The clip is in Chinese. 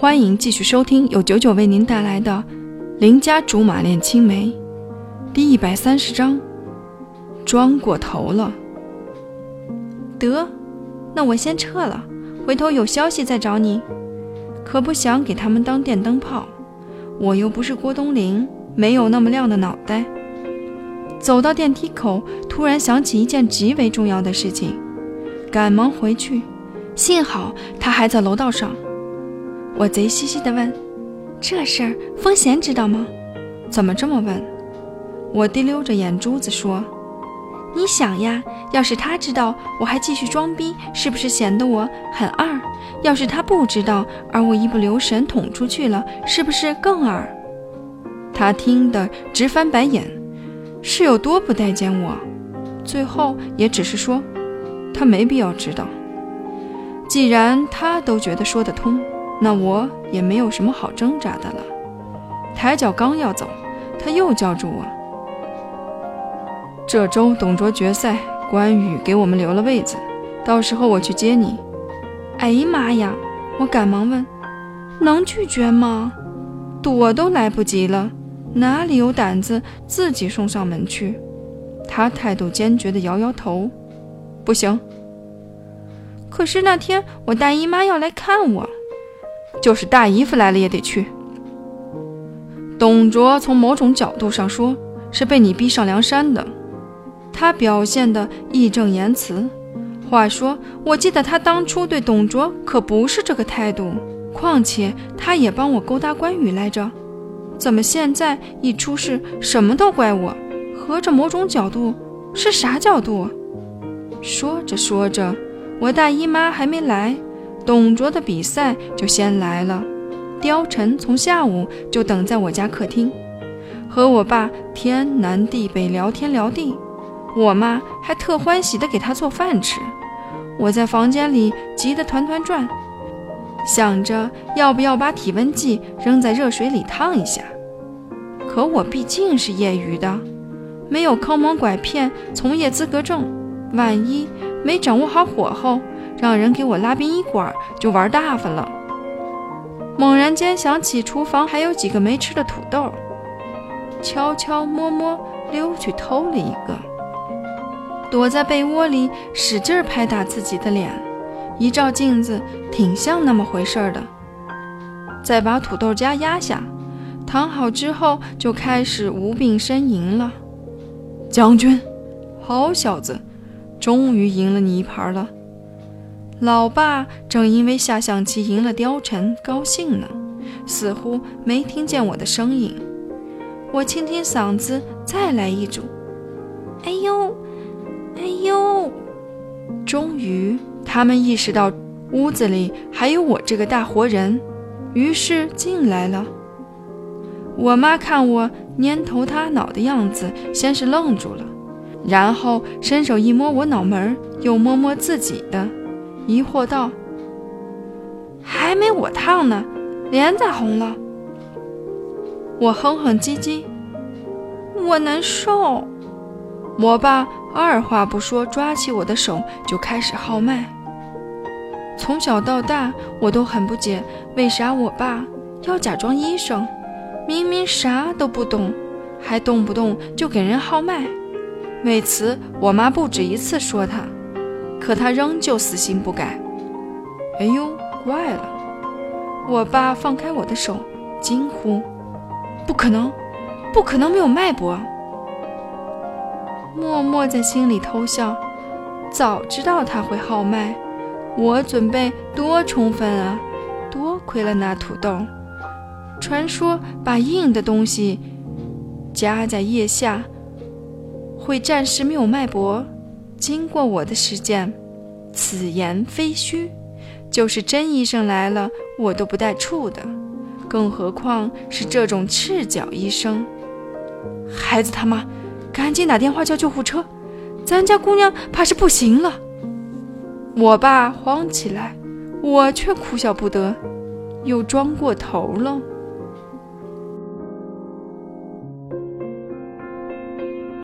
欢迎继续收听由九九为您带来的《邻家竹马恋青梅》第一百三十章，装过头了。得，那我先撤了，回头有消息再找你。可不想给他们当电灯泡，我又不是郭冬临，没有那么亮的脑袋。走到电梯口，突然想起一件极为重要的事情，赶忙回去。幸好他还在楼道上。我贼兮兮地问：“这事儿风贤知道吗？”“怎么这么问？”我滴溜着眼珠子说：“你想呀，要是他知道我还继续装逼，是不是显得我很二？要是他不知道，而我一不留神捅出去了，是不是更二？”他听得直翻白眼，是有多不待见我？最后也只是说：“他没必要知道。”既然他都觉得说得通。那我也没有什么好挣扎的了。抬脚刚要走，他又叫住我。这周董卓决赛，关羽给我们留了位子，到时候我去接你。哎呀妈呀！我赶忙问：“能拒绝吗？躲都来不及了，哪里有胆子自己送上门去？”他态度坚决地摇摇头：“不行。”可是那天我大姨妈要来看我。就是大姨夫来了也得去。董卓从某种角度上说是被你逼上梁山的，他表现得义正言辞。话说，我记得他当初对董卓可不是这个态度。况且他也帮我勾搭关羽来着，怎么现在一出事什么都怪我？合着某种角度是啥角度？说着说着，我大姨妈还没来。董卓的比赛就先来了，貂蝉从下午就等在我家客厅，和我爸天南地北聊天聊地，我妈还特欢喜的给他做饭吃。我在房间里急得团团转，想着要不要把体温计扔在热水里烫一下。可我毕竟是业余的，没有坑蒙拐骗从业资格证，万一没掌握好火候。让人给我拉殡仪馆就玩大发了。猛然间想起厨房还有几个没吃的土豆，悄悄摸摸溜去偷了一个，躲在被窝里使劲拍打自己的脸，一照镜子挺像那么回事儿的。再把土豆夹压下，躺好之后就开始无病呻吟了。将军，好小子，终于赢了你一盘了。老爸正因为下象棋赢了貂蝉高兴呢，似乎没听见我的声音。我清清嗓子，再来一组。哎呦，哎呦！终于，他们意识到屋子里还有我这个大活人，于是进来了。我妈看我蔫头塌脑的样子，先是愣住了，然后伸手一摸我脑门，又摸摸自己的。疑惑道：“还没我烫呢，脸咋红了？”我哼哼唧唧：“我难受。”我爸二话不说，抓起我的手就开始号脉。从小到大，我都很不解，为啥我爸要假装医生，明明啥都不懂，还动不动就给人号脉。为此，我妈不止一次说他。可他仍旧死心不改。哎呦，怪了！我爸放开我的手，惊呼：“不可能，不可能没有脉搏！”默默在心里偷笑。早知道他会号脉，我准备多充分啊！多亏了那土豆。传说把硬的东西夹在腋下，会暂时没有脉搏。经过我的实践，此言非虚。就是真医生来了，我都不带怵的，更何况是这种赤脚医生。孩子他妈，赶紧打电话叫救护车，咱家姑娘怕是不行了。我爸慌起来，我却哭笑不得，又装过头了。